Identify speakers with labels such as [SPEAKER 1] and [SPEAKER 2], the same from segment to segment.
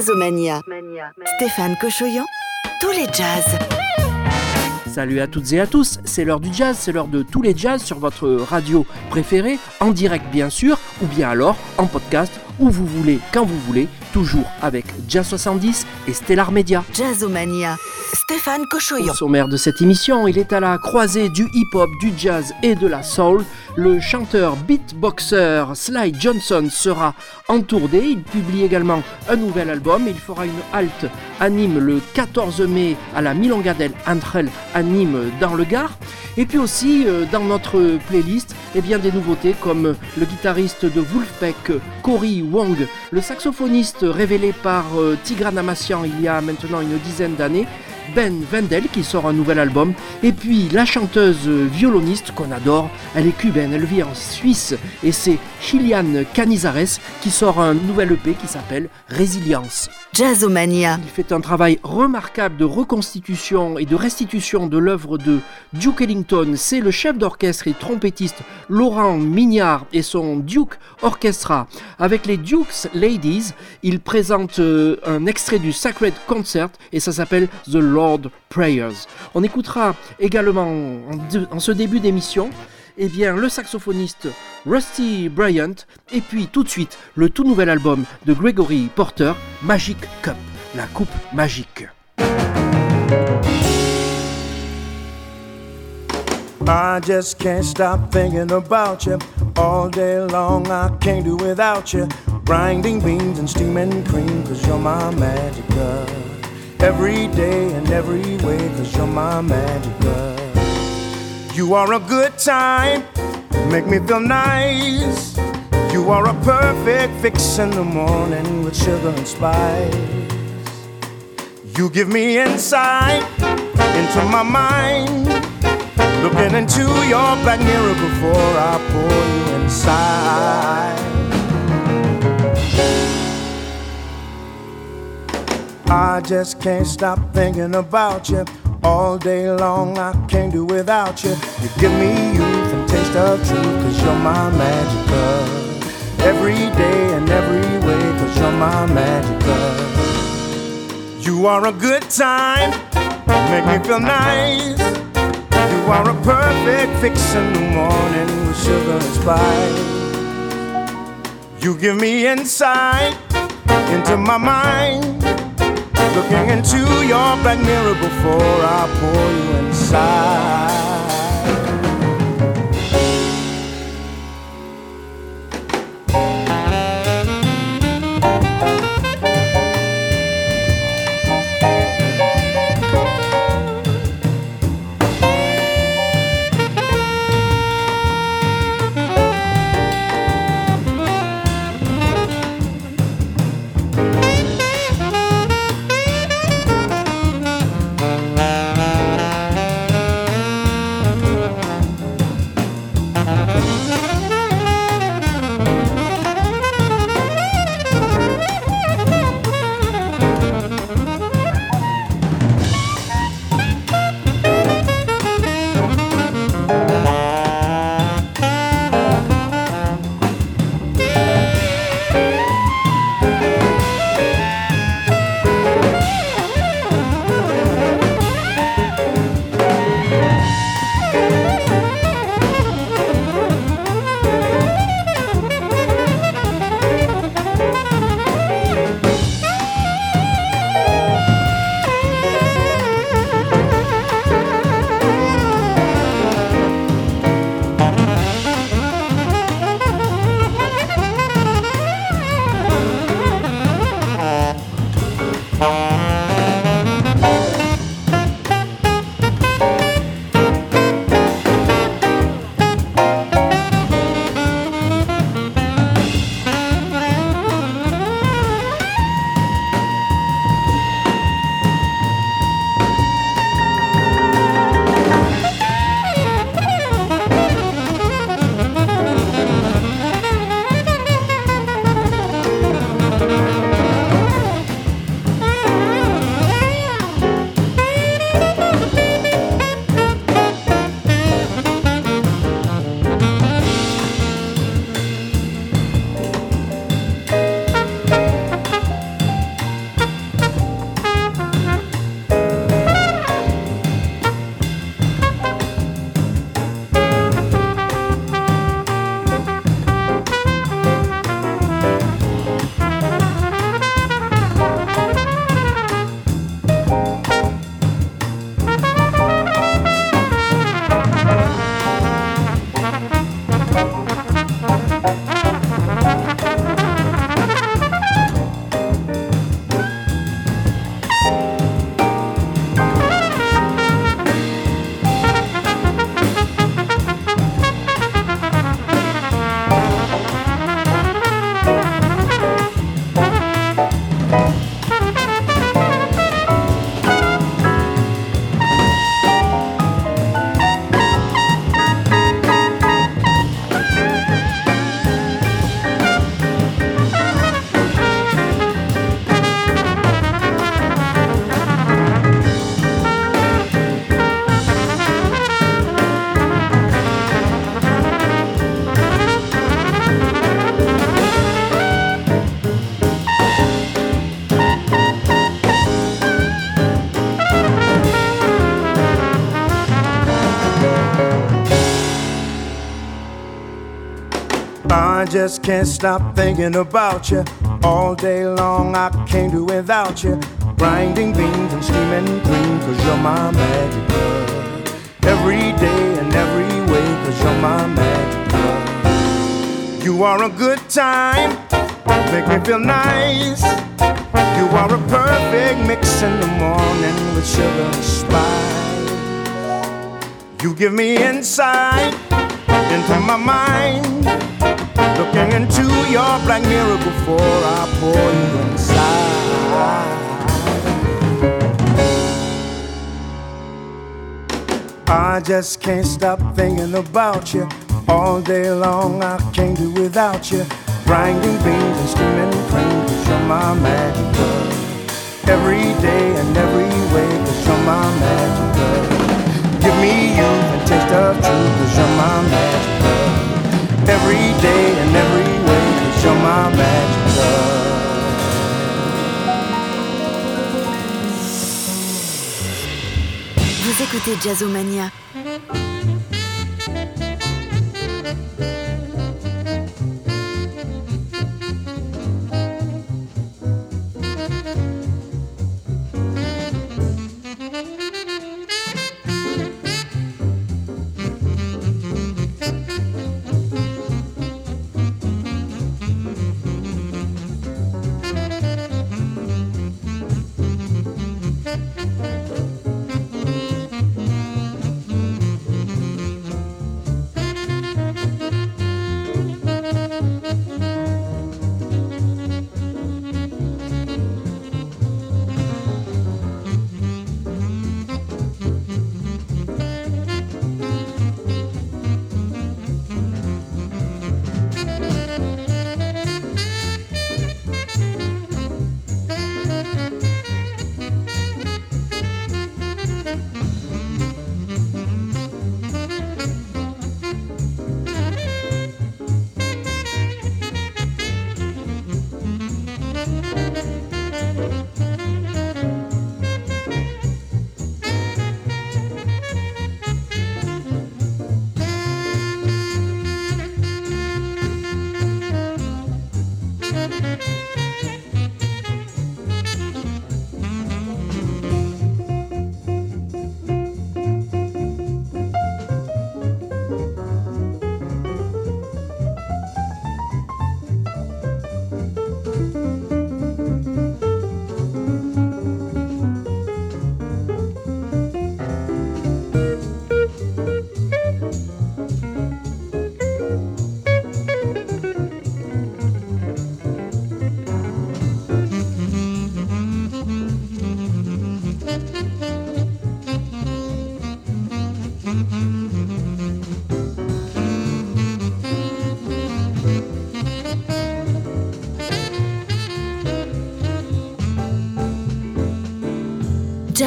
[SPEAKER 1] Jazzomania. Stéphane Cochoyan, tous les jazz.
[SPEAKER 2] Salut à toutes et à tous, c'est l'heure du jazz, c'est l'heure de tous les jazz sur votre radio préférée, en direct bien sûr, ou bien alors en podcast, où vous voulez, quand vous voulez, toujours avec Jazz 70 et Stellar Media.
[SPEAKER 1] Jazzomania. Stéphane Cochoyan.
[SPEAKER 2] Au sommaire de cette émission, il est à la croisée du hip-hop, du jazz et de la soul. Le chanteur beatboxer Sly Johnson sera en tournée. Il publie également un nouvel album. Il fera une halte à Nîmes le 14 mai à la Milongadelle entre à Nîmes dans le Gard. Et puis aussi euh, dans notre playlist, eh bien, des nouveautés comme le guitariste de Wolfpack, Cory Wong, le saxophoniste révélé par euh, Tigran Amassian il y a maintenant une dizaine d'années, Ben Wendel qui sort un nouvel album, et puis la chanteuse violoniste qu'on adore, elle est cubaine, elle vit en Suisse, et c'est Chiliane Canizares qui sort un nouvel EP qui s'appelle Résilience.
[SPEAKER 1] Jazzomania.
[SPEAKER 2] Il fait un travail remarquable de reconstitution et de restitution de l'œuvre de Duke Ellington. C'est le chef d'orchestre et trompettiste Laurent Mignard et son Duke Orchestra. Avec les Dukes Ladies, il présente euh, un extrait du Sacred Concert et ça s'appelle The Lord Prayers. On écoutera également en, en ce début d'émission eh bien, le saxophoniste Rusty Bryant, et puis tout de suite le tout nouvel album de Gregory Porter, Magic Cup, la coupe magique.
[SPEAKER 3] I just can't stop thinking about you all day long. I can't do without you. Grinding beans and steaming cream, cause you're my magic girl. Every day and every way, cause you're my magic girl. You are a good time, make me feel nice. You are a perfect fix in the morning with sugar and spice. You give me insight into my mind. Looking into your black mirror before I pour you inside. I just can't stop thinking about you all day long. I can't do without you. You give me youth and taste of truth, cause you're my magic girl. Every day and every way, cause you're my magic girl. You are a good time, make me feel nice. You are a perfect fix in the morning with sugar and spice. You give me insight into my mind. Looking into your black mirror before I pour you inside. Just can't stop thinking about you. All day long I can't do without you. Grinding beans and steaming cream, cause you're my magic girl. Every day and every way, cause you're my magic girl. You are a good time, make me feel nice. You are a perfect mix in the morning with sugar and spice. You give me insight into my mind. Looking into your black mirror before I pour you inside. I just can't stop thinking about you. All day long I can't do without you. Grinding beans and steaming cream, cause you're my magic girl. Every day and every way, cause you're my magic girl. Give me you and taste of truth, cause you're my magic girl. Every day and every way, cause you're my magic love.
[SPEAKER 1] Vous écoutez Jazzomania.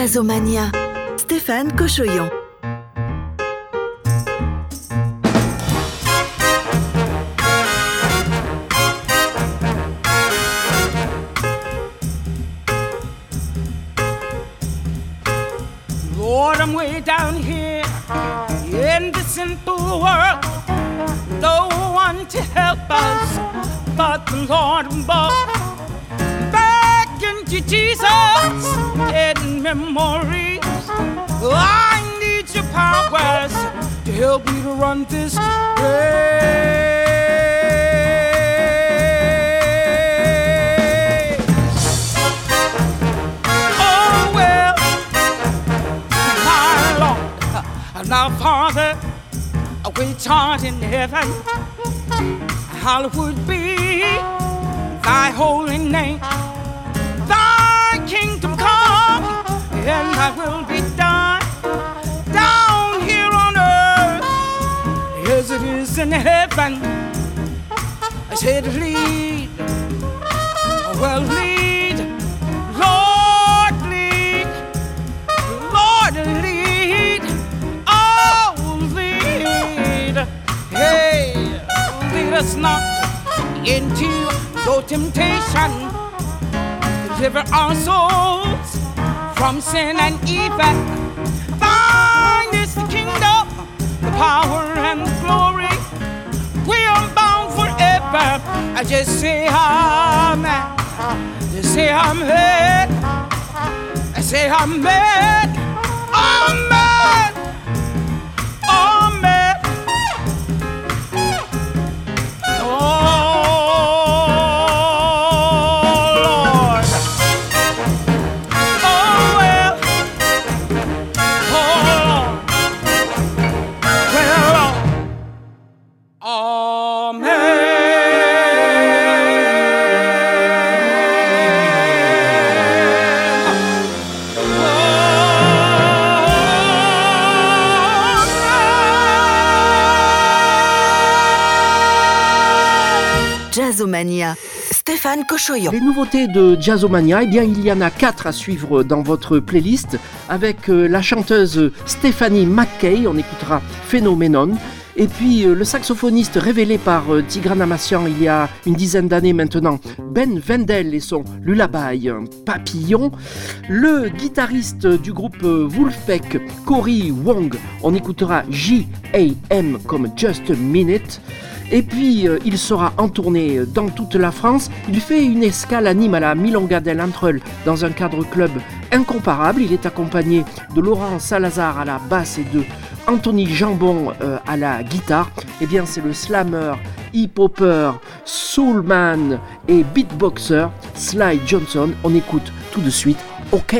[SPEAKER 1] Jazzomania. Stéphane Cochoyon.
[SPEAKER 4] Memories. I need your powers to help me to run this race. Oh, well, my Lord, now, Father, which art in heaven, hallowed be thy holy name. And I will be done down here on earth. As it is in heaven. I said, lead, well, lead, Lord, lead, Lord, lead, oh, lead, hey, lead us not into no temptation, deliver our souls from sin and evil. Thine is the kingdom, the power and the glory. We are bound forever. I just say I'm just say I'm hurt, I say I'm mad, I'm
[SPEAKER 5] Les nouveautés de Jazzomania, eh bien, il y en a quatre à suivre dans votre playlist avec euh, la chanteuse Stephanie McKay, on écoutera Phenomenon. Et puis euh, le saxophoniste révélé par euh, Tigran Amassian il y a une dizaine d'années maintenant, Ben Wendell et son Lullaby Papillon. Le guitariste du groupe Wolfpack, Cory Wong, on écoutera J.A.M. comme Just a Minute. Et puis, euh, il sera en tournée dans toute la France. Il fait une escale à à la Milonga del Antrel dans un cadre club incomparable. Il est accompagné de Laurent Salazar à la basse et de Anthony Jambon euh, à la guitare. Eh bien, c'est le slammer, hip-hopper, soulman et beatboxer Sly Johnson. On écoute tout de suite OK.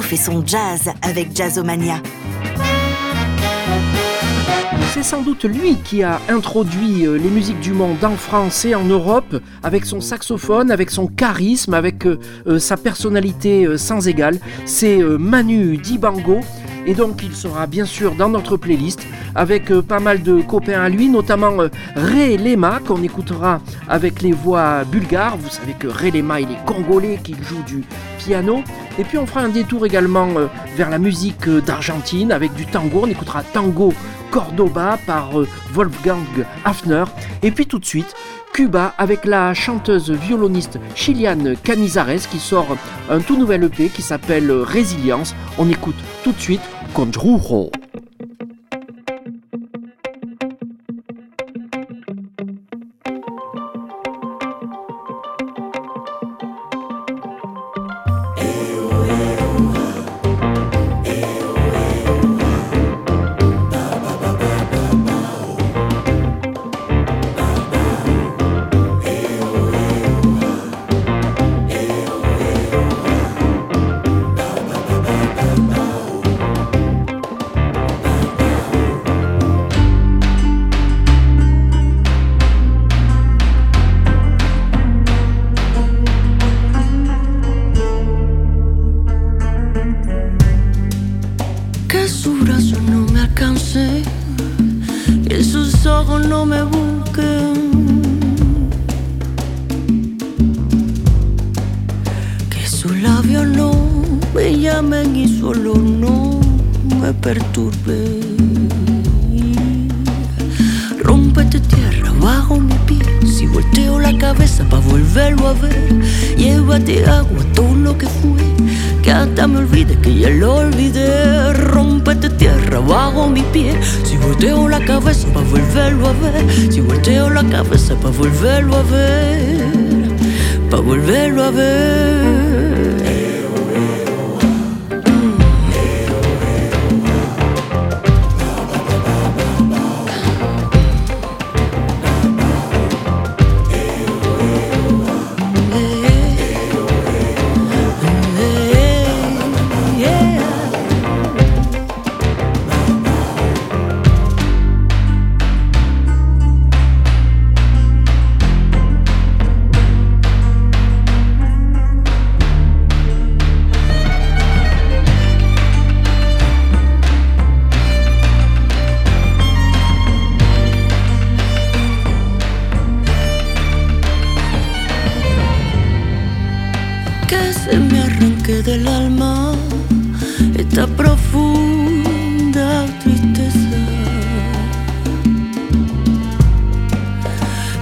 [SPEAKER 1] Fait son jazz avec Jazzomania.
[SPEAKER 2] C'est sans doute lui qui a introduit euh, les musiques du monde en France et en Europe avec son saxophone, avec son charisme, avec euh, euh, sa personnalité sans égale. C'est Manu Dibango et donc il sera bien sûr dans notre playlist avec pas mal de copains à lui, notamment Ray Lema qu'on écoutera avec les voix bulgares. Vous savez que Ray Lema il est congolais, qu'il joue du piano. Et puis on fera un détour également euh, vers la musique euh, d'Argentine avec du tango. On écoutera Tango Cordoba par euh, Wolfgang Hafner. Et puis tout de suite, Cuba avec la chanteuse violoniste chiliane Canizares qui sort un tout nouvel EP qui s'appelle Résilience. On écoute tout de suite Conjuro.
[SPEAKER 6] Volteo la cabeza para volverlo a ver. Para volverlo a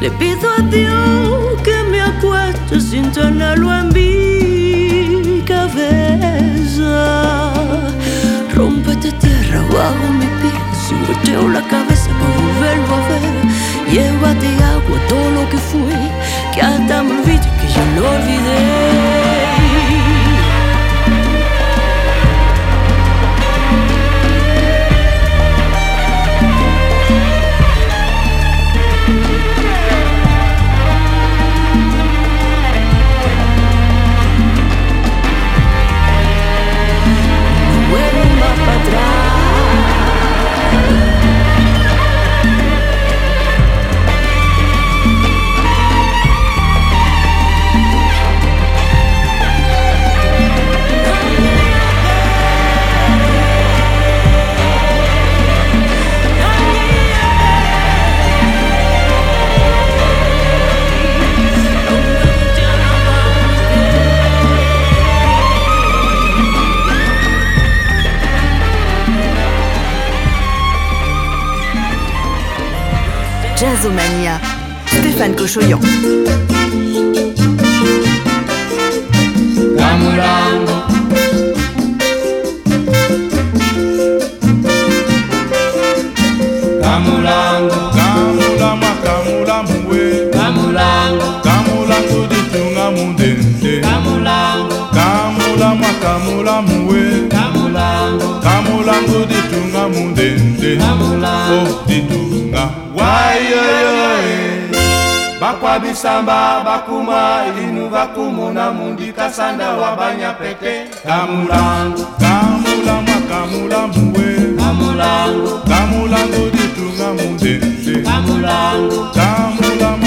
[SPEAKER 6] Le pido a Dios que me acueste sin tenerlo en mi cabeza. Rompete tierra bajo mi piel, si volteo la cabeza para volverlo a ver. Llévate agua, todo lo que fui, que hasta me olvidé que
[SPEAKER 1] yo lo olvidé.
[SPEAKER 7] Kamulango.
[SPEAKER 8] Oh ditunga.
[SPEAKER 7] Bakwa bisamba bakuma inu bakumuna mundi kasanda wa banyapete kamulango
[SPEAKER 8] Kamulama kamulamu we.
[SPEAKER 7] kamulango
[SPEAKER 8] Kamulango ditunga mundende.
[SPEAKER 7] kamulango
[SPEAKER 8] Kamulama kamulamu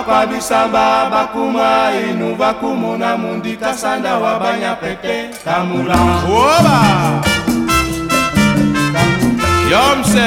[SPEAKER 7] makwabisamba bakuma inu bakumona mundika sanda wa banyapete tamula
[SPEAKER 8] oba! Yomse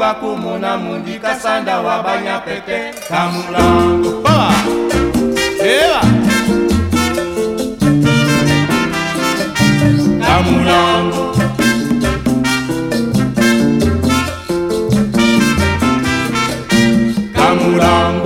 [SPEAKER 7] bakumuna mundi kasanda wa banyapete kamulango
[SPEAKER 8] baba. Eba
[SPEAKER 7] kamulango
[SPEAKER 1] kamulango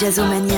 [SPEAKER 1] Jazzomania.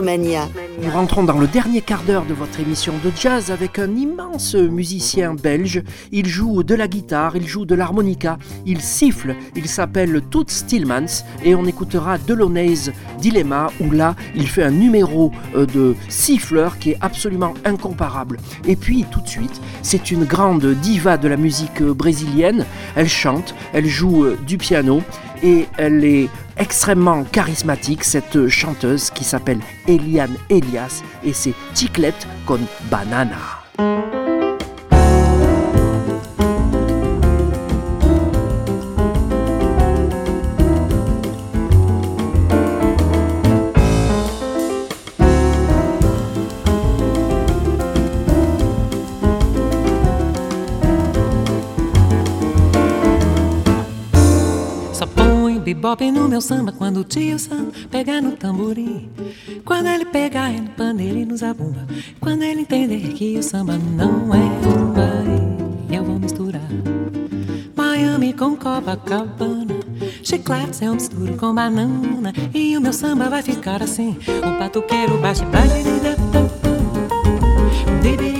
[SPEAKER 2] Nous rentrons dans le dernier quart d'heure de votre émission de jazz avec un immense musicien belge. Il joue de la guitare, il joue de l'harmonica, il siffle, il s'appelle Toots Stillmans et on écoutera Delaunay's Dilemma où là il fait un numéro euh, de siffleur qui est absolument incomparable. Et puis tout de suite, c'est une grande diva de la musique brésilienne. Elle chante, elle joue euh, du piano et elle est extrêmement charismatique, cette chanteuse qui s'appelle Eliane Elias et c'est Chiclette con Banana.
[SPEAKER 9] Bebop no meu samba quando o tio Sam pega no tamborim. Quando ele pegar no pandeiro e no zabumba. Quando ele entender que o samba não é rumba, eu vou misturar Miami com Copacabana. Chiclete eu misturo com banana. E o meu samba vai ficar assim: o batuqueiro bate, bate, Quero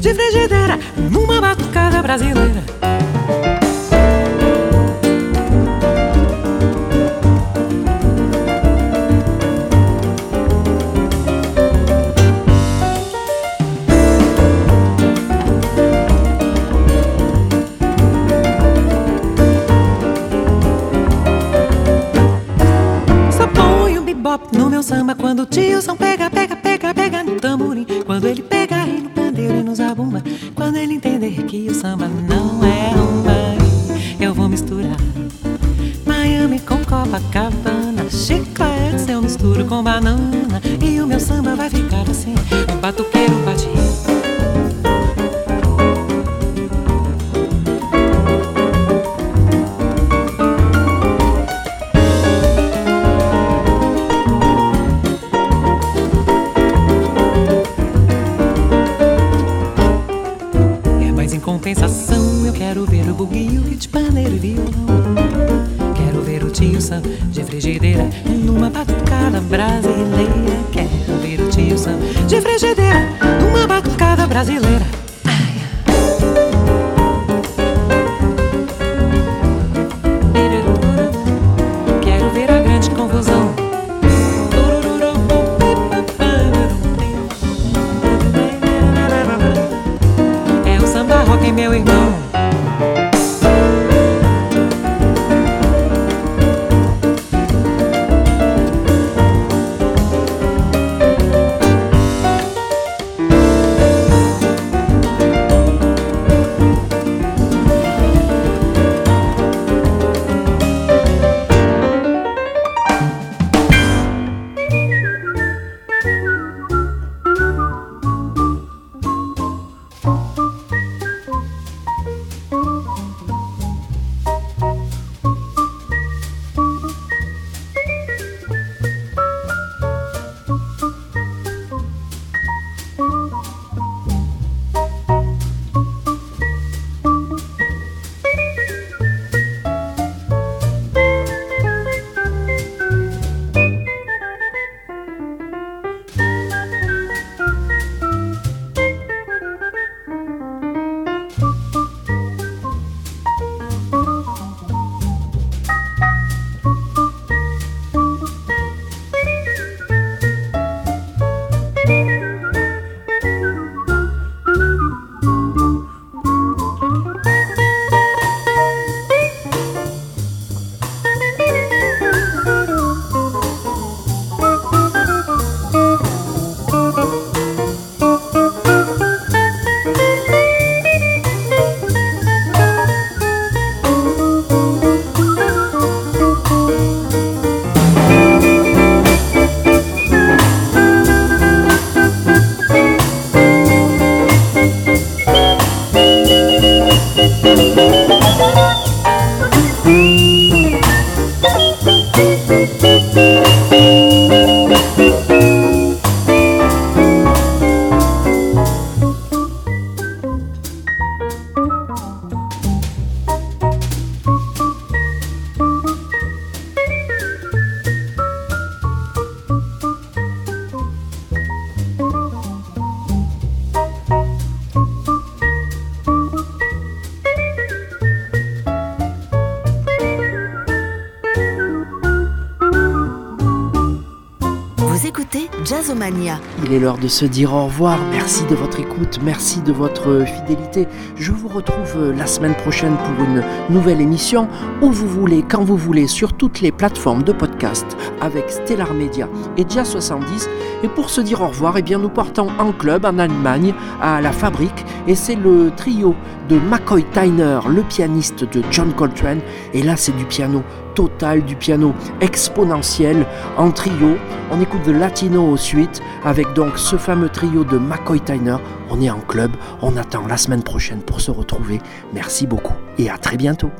[SPEAKER 9] de frigideira numa batucada brasileira. sensação. Eu quero ver o buguinho, de paneiro e violão. Quero ver o tio Sam de frigideira numa batucada brasileira. Quero ver o tio Sam de frigideira numa batucada brasileira.
[SPEAKER 2] L'heure de se dire au revoir. Merci de votre écoute, merci de votre fidélité. Je vous retrouve euh, la semaine prochaine pour une nouvelle émission où vous voulez, quand vous voulez, sur toutes les plateformes de podcast avec Stellar Media et Jazz 70. Et pour se dire au revoir, eh bien, nous partons en club en Allemagne à la fabrique et c'est le trio de McCoy Tyner, le pianiste de John Coltrane. Et là, c'est du piano total, du piano exponentiel en trio. On écoute de Latino au suite avec donc ce fameux trio de McCoy Tyner. On est en club, on attend la semaine prochaine pour se retrouver. Merci beaucoup et à très bientôt.